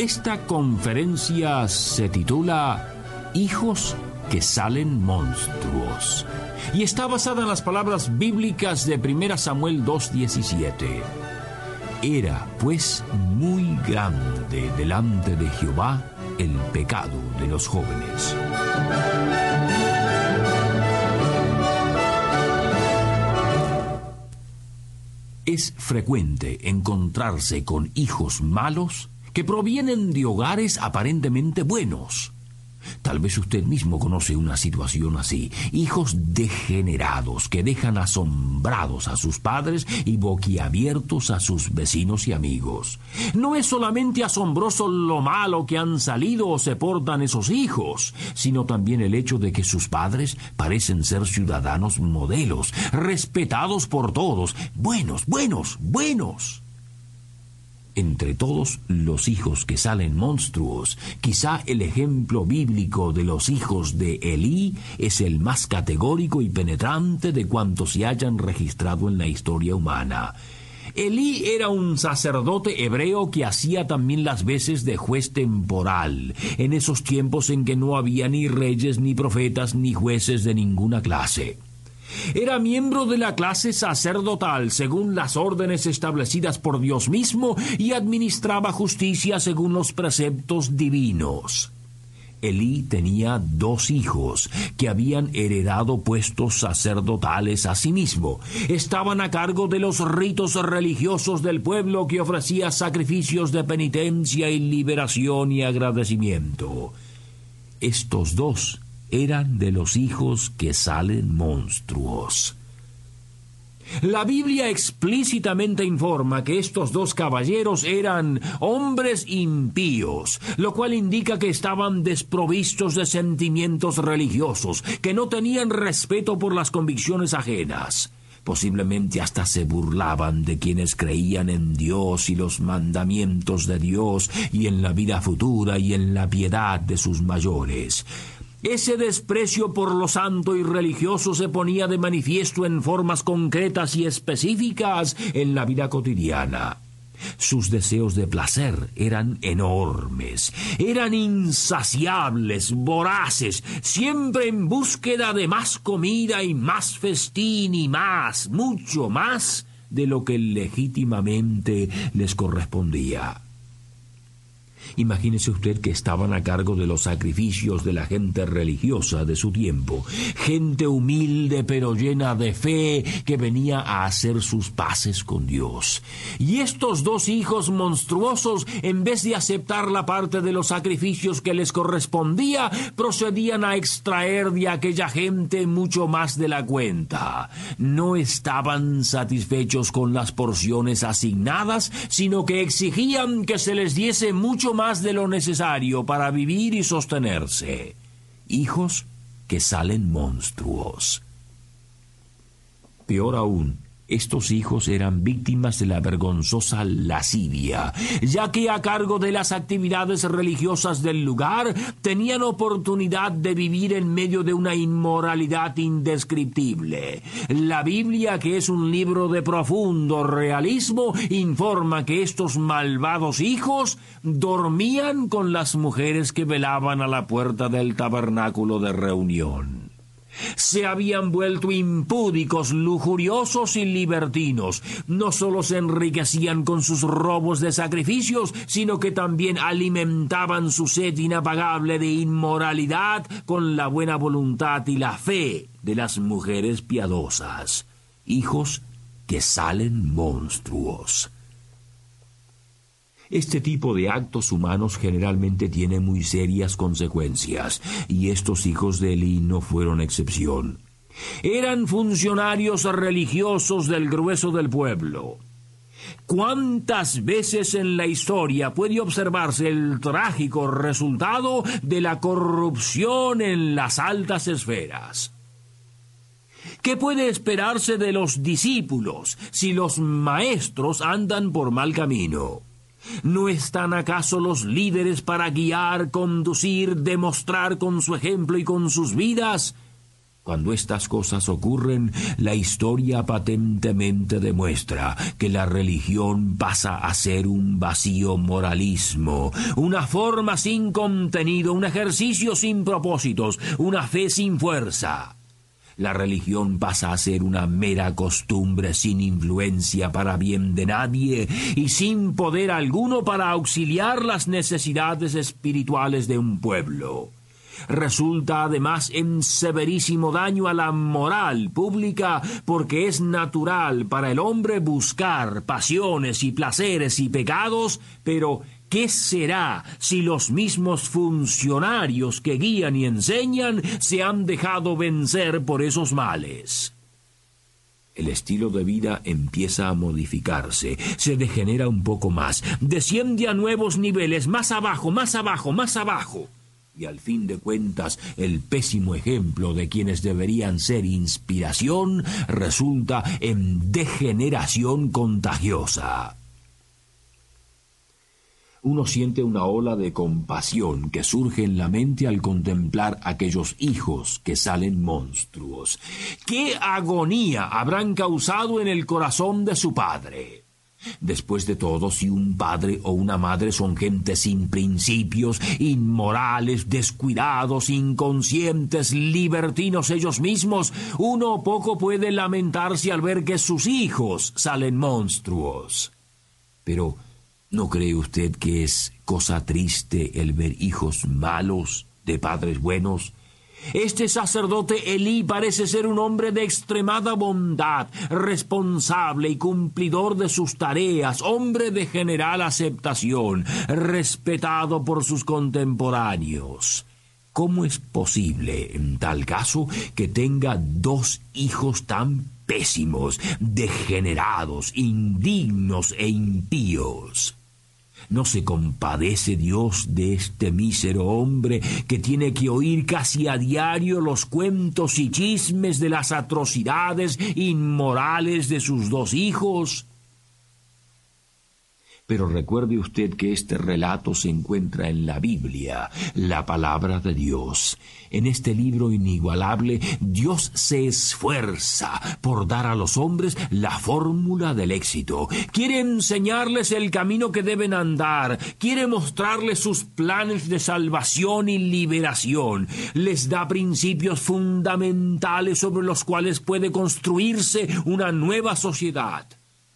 Esta conferencia se titula Hijos que salen monstruos y está basada en las palabras bíblicas de 1 Samuel 2.17. Era pues muy grande delante de Jehová el pecado de los jóvenes. Es frecuente encontrarse con hijos malos que provienen de hogares aparentemente buenos. Tal vez usted mismo conoce una situación así. Hijos degenerados que dejan asombrados a sus padres y boquiabiertos a sus vecinos y amigos. No es solamente asombroso lo malo que han salido o se portan esos hijos, sino también el hecho de que sus padres parecen ser ciudadanos modelos, respetados por todos, buenos, buenos, buenos entre todos los hijos que salen monstruos, quizá el ejemplo bíblico de los hijos de Elí es el más categórico y penetrante de cuantos se hayan registrado en la historia humana. Elí era un sacerdote hebreo que hacía también las veces de juez temporal, en esos tiempos en que no había ni reyes, ni profetas, ni jueces de ninguna clase. Era miembro de la clase sacerdotal según las órdenes establecidas por Dios mismo y administraba justicia según los preceptos divinos. Elí tenía dos hijos que habían heredado puestos sacerdotales a sí mismo. Estaban a cargo de los ritos religiosos del pueblo que ofrecía sacrificios de penitencia y liberación y agradecimiento. Estos dos eran de los hijos que salen monstruos. La Biblia explícitamente informa que estos dos caballeros eran hombres impíos, lo cual indica que estaban desprovistos de sentimientos religiosos, que no tenían respeto por las convicciones ajenas. Posiblemente hasta se burlaban de quienes creían en Dios y los mandamientos de Dios y en la vida futura y en la piedad de sus mayores. Ese desprecio por lo santo y religioso se ponía de manifiesto en formas concretas y específicas en la vida cotidiana. Sus deseos de placer eran enormes, eran insaciables, voraces, siempre en búsqueda de más comida y más festín y más, mucho más de lo que legítimamente les correspondía. Imagínese usted que estaban a cargo de los sacrificios de la gente religiosa de su tiempo, gente humilde pero llena de fe que venía a hacer sus paces con Dios. Y estos dos hijos monstruosos, en vez de aceptar la parte de los sacrificios que les correspondía, procedían a extraer de aquella gente mucho más de la cuenta. No estaban satisfechos con las porciones asignadas, sino que exigían que se les diese mucho más de lo necesario para vivir y sostenerse. Hijos que salen monstruos. Peor aún, estos hijos eran víctimas de la vergonzosa lascivia, ya que a cargo de las actividades religiosas del lugar tenían oportunidad de vivir en medio de una inmoralidad indescriptible. La Biblia, que es un libro de profundo realismo, informa que estos malvados hijos dormían con las mujeres que velaban a la puerta del tabernáculo de reunión se habían vuelto impúdicos, lujuriosos y libertinos. No solo se enriquecían con sus robos de sacrificios, sino que también alimentaban su sed inapagable de inmoralidad con la buena voluntad y la fe de las mujeres piadosas. Hijos que salen monstruos. Este tipo de actos humanos generalmente tiene muy serias consecuencias, y estos hijos de Eli no fueron excepción. Eran funcionarios religiosos del grueso del pueblo. ¿Cuántas veces en la historia puede observarse el trágico resultado de la corrupción en las altas esferas? ¿Qué puede esperarse de los discípulos si los maestros andan por mal camino? ¿No están acaso los líderes para guiar, conducir, demostrar con su ejemplo y con sus vidas? Cuando estas cosas ocurren, la historia patentemente demuestra que la religión pasa a ser un vacío moralismo, una forma sin contenido, un ejercicio sin propósitos, una fe sin fuerza. La religión pasa a ser una mera costumbre sin influencia para bien de nadie y sin poder alguno para auxiliar las necesidades espirituales de un pueblo. Resulta además en severísimo daño a la moral pública porque es natural para el hombre buscar pasiones y placeres y pecados, pero ¿Qué será si los mismos funcionarios que guían y enseñan se han dejado vencer por esos males? El estilo de vida empieza a modificarse, se degenera un poco más, desciende a nuevos niveles, más abajo, más abajo, más abajo. Y al fin de cuentas, el pésimo ejemplo de quienes deberían ser inspiración resulta en degeneración contagiosa uno siente una ola de compasión que surge en la mente al contemplar aquellos hijos que salen monstruos. ¿Qué agonía habrán causado en el corazón de su padre? Después de todo, si un padre o una madre son gente sin principios, inmorales, descuidados, inconscientes, libertinos ellos mismos, uno poco puede lamentarse al ver que sus hijos salen monstruos. Pero, ¿No cree usted que es cosa triste el ver hijos malos de padres buenos? Este sacerdote Elí parece ser un hombre de extremada bondad, responsable y cumplidor de sus tareas, hombre de general aceptación, respetado por sus contemporáneos. ¿Cómo es posible, en tal caso, que tenga dos hijos tan pésimos, degenerados, indignos e impíos? ¿No se compadece Dios de este mísero hombre que tiene que oír casi a diario los cuentos y chismes de las atrocidades inmorales de sus dos hijos? Pero recuerde usted que este relato se encuentra en la Biblia, la palabra de Dios. En este libro inigualable, Dios se esfuerza por dar a los hombres la fórmula del éxito. Quiere enseñarles el camino que deben andar, quiere mostrarles sus planes de salvación y liberación. Les da principios fundamentales sobre los cuales puede construirse una nueva sociedad.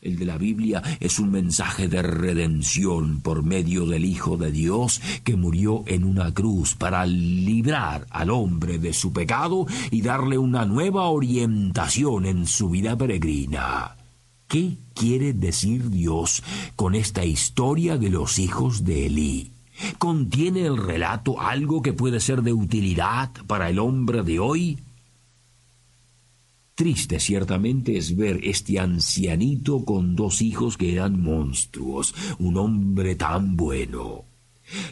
El de la Biblia es un mensaje de redención por medio del Hijo de Dios que murió en una cruz para librar al hombre de su pecado y darle una nueva orientación en su vida peregrina. ¿Qué quiere decir Dios con esta historia de los hijos de Elí? ¿Contiene el relato algo que puede ser de utilidad para el hombre de hoy? Triste ciertamente es ver este ancianito con dos hijos que eran monstruos, un hombre tan bueno.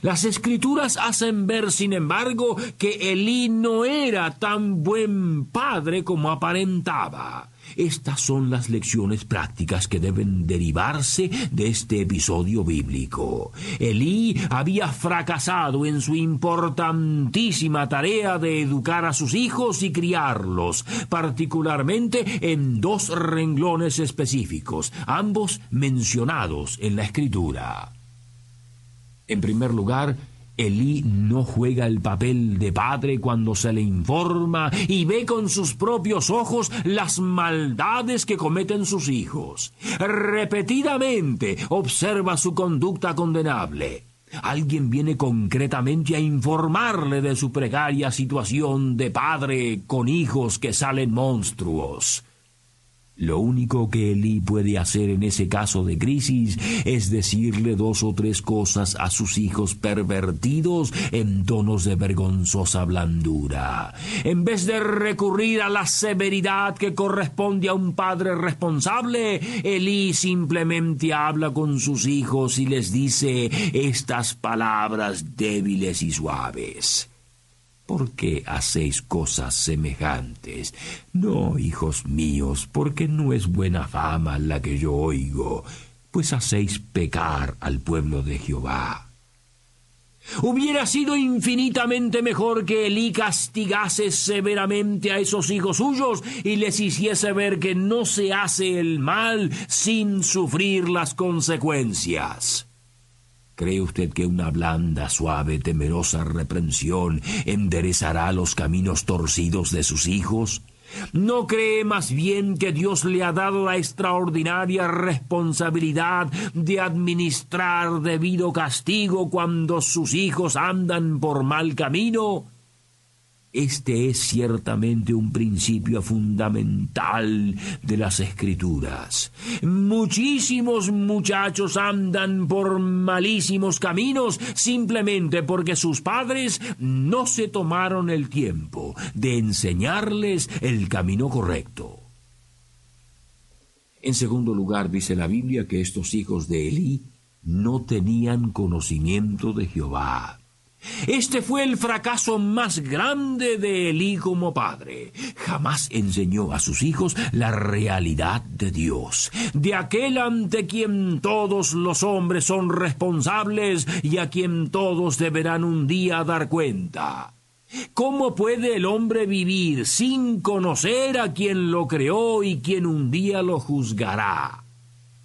Las escrituras hacen ver, sin embargo, que Elí no era tan buen padre como aparentaba. Estas son las lecciones prácticas que deben derivarse de este episodio bíblico. Elí había fracasado en su importantísima tarea de educar a sus hijos y criarlos, particularmente en dos renglones específicos, ambos mencionados en la escritura. En primer lugar, Elí no juega el papel de padre cuando se le informa y ve con sus propios ojos las maldades que cometen sus hijos. Repetidamente observa su conducta condenable. Alguien viene concretamente a informarle de su precaria situación de padre con hijos que salen monstruos. Lo único que Elí puede hacer en ese caso de crisis es decirle dos o tres cosas a sus hijos pervertidos en tonos de vergonzosa blandura. En vez de recurrir a la severidad que corresponde a un padre responsable, Elí simplemente habla con sus hijos y les dice estas palabras débiles y suaves. ¿Por qué hacéis cosas semejantes? No, hijos míos, porque no es buena fama la que yo oigo, pues hacéis pecar al pueblo de Jehová. Hubiera sido infinitamente mejor que Elí castigase severamente a esos hijos suyos y les hiciese ver que no se hace el mal sin sufrir las consecuencias. ¿Cree usted que una blanda, suave, temerosa reprensión enderezará los caminos torcidos de sus hijos? ¿No cree más bien que Dios le ha dado la extraordinaria responsabilidad de administrar debido castigo cuando sus hijos andan por mal camino? Este es ciertamente un principio fundamental de las escrituras. Muchísimos muchachos andan por malísimos caminos simplemente porque sus padres no se tomaron el tiempo de enseñarles el camino correcto. En segundo lugar, dice la Biblia que estos hijos de Elí no tenían conocimiento de Jehová. Este fue el fracaso más grande de Elí como padre. Jamás enseñó a sus hijos la realidad de Dios, de aquel ante quien todos los hombres son responsables y a quien todos deberán un día dar cuenta. ¿Cómo puede el hombre vivir sin conocer a quien lo creó y quien un día lo juzgará?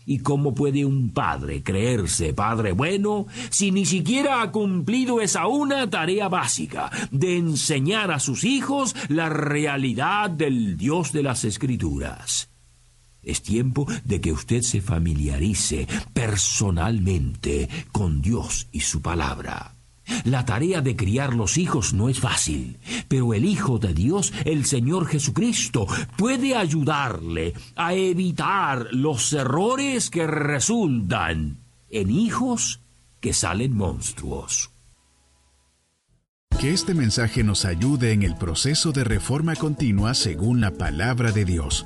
¿Y cómo puede un padre creerse padre bueno si ni siquiera ha cumplido esa una tarea básica de enseñar a sus hijos la realidad del Dios de las Escrituras? Es tiempo de que usted se familiarice personalmente con Dios y su palabra. La tarea de criar los hijos no es fácil, pero el Hijo de Dios, el Señor Jesucristo, puede ayudarle a evitar los errores que resultan en hijos que salen monstruos. Que este mensaje nos ayude en el proceso de reforma continua según la palabra de Dios.